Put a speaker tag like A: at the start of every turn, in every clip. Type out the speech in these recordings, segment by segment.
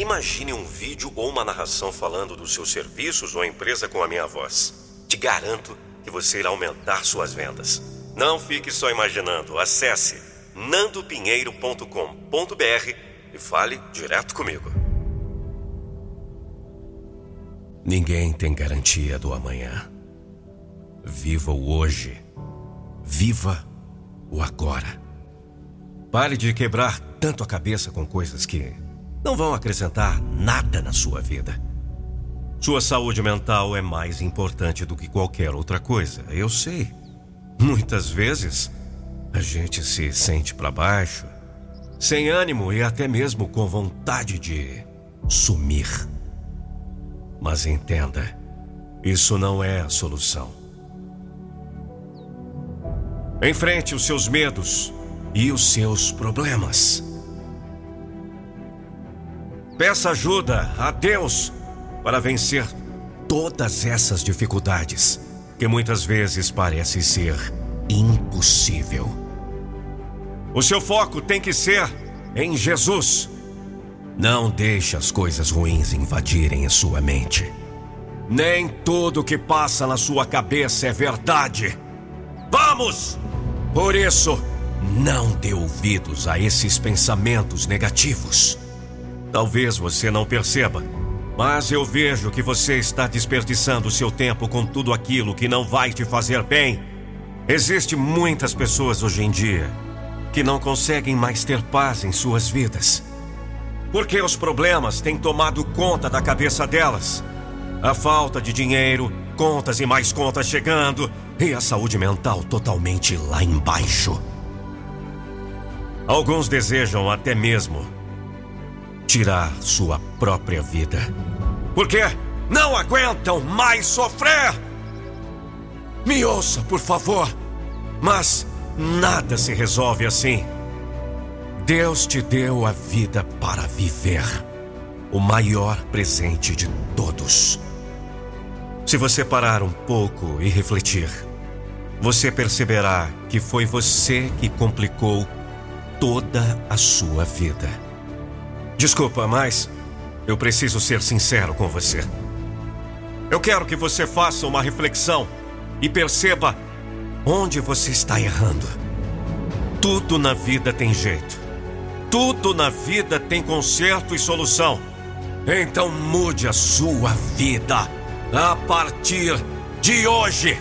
A: Imagine um vídeo ou uma narração falando dos seus serviços ou empresa com a minha voz. Te garanto que você irá aumentar suas vendas. Não fique só imaginando. Acesse nandopinheiro.com.br e fale direto comigo. Ninguém tem garantia do amanhã. Viva o hoje. Viva o agora. Pare de quebrar tanto a cabeça com coisas que não vão acrescentar nada na sua vida. Sua saúde mental é mais importante do que qualquer outra coisa, eu sei. Muitas vezes a gente se sente para baixo, sem ânimo e até mesmo com vontade de sumir. Mas entenda, isso não é a solução. Enfrente os seus medos e os seus problemas. Peça ajuda a Deus para vencer todas essas dificuldades que muitas vezes parece ser impossível. O seu foco tem que ser em Jesus. Não deixe as coisas ruins invadirem a sua mente. Nem tudo que passa na sua cabeça é verdade. Vamos! Por isso, não dê ouvidos a esses pensamentos negativos. Talvez você não perceba, mas eu vejo que você está desperdiçando seu tempo com tudo aquilo que não vai te fazer bem. Existem muitas pessoas hoje em dia que não conseguem mais ter paz em suas vidas. Porque os problemas têm tomado conta da cabeça delas. A falta de dinheiro, contas e mais contas chegando, e a saúde mental totalmente lá embaixo. Alguns desejam até mesmo tirar sua própria vida. Porque não aguentam mais sofrer. Me ouça, por favor. Mas nada se resolve assim. Deus te deu a vida para viver. O maior presente de todos. Se você parar um pouco e refletir, você perceberá que foi você que complicou toda a sua vida. Desculpa, mas eu preciso ser sincero com você. Eu quero que você faça uma reflexão e perceba onde você está errando. Tudo na vida tem jeito. Tudo na vida tem conserto e solução. Então mude a sua vida a partir de hoje.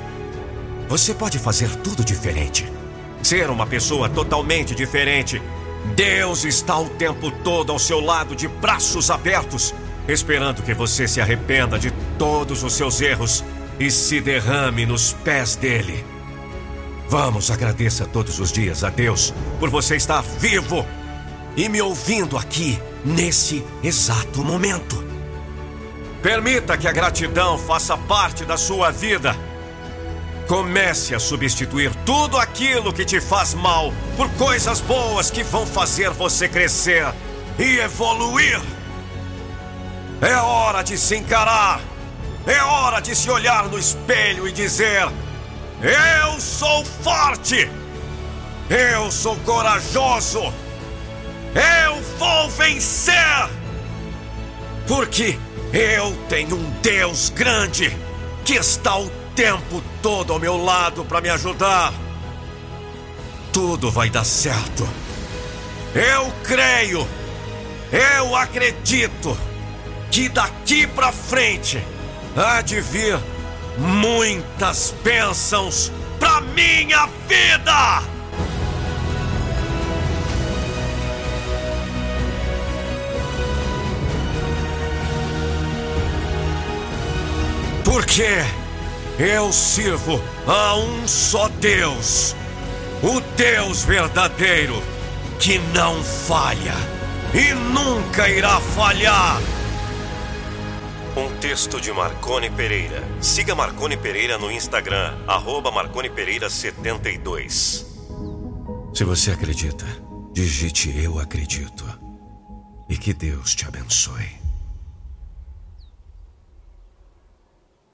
A: Você pode fazer tudo diferente. Ser uma pessoa totalmente diferente. Deus está o tempo todo ao seu lado, de braços abertos, esperando que você se arrependa de todos os seus erros e se derrame nos pés dele. Vamos, agradeça todos os dias a Deus por você estar vivo e me ouvindo aqui nesse exato momento. Permita que a gratidão faça parte da sua vida. Comece a substituir tudo aquilo que te faz mal por coisas boas que vão fazer você crescer e evoluir. É hora de se encarar. É hora de se olhar no espelho e dizer: Eu sou forte. Eu sou corajoso. Eu vou vencer. Porque eu tenho um Deus grande que está o tempo todo ao meu lado para me ajudar. Tudo vai dar certo. Eu creio, eu acredito que daqui para frente há de vir muitas bênçãos para minha vida. Porque eu sirvo a um só Deus, o Deus verdadeiro, que não falha e nunca irá falhar. Um texto de Marcone Pereira. Siga Marcone Pereira no Instagram, arroba Marcone Pereira 72. Se você acredita, digite Eu acredito. E que Deus te abençoe.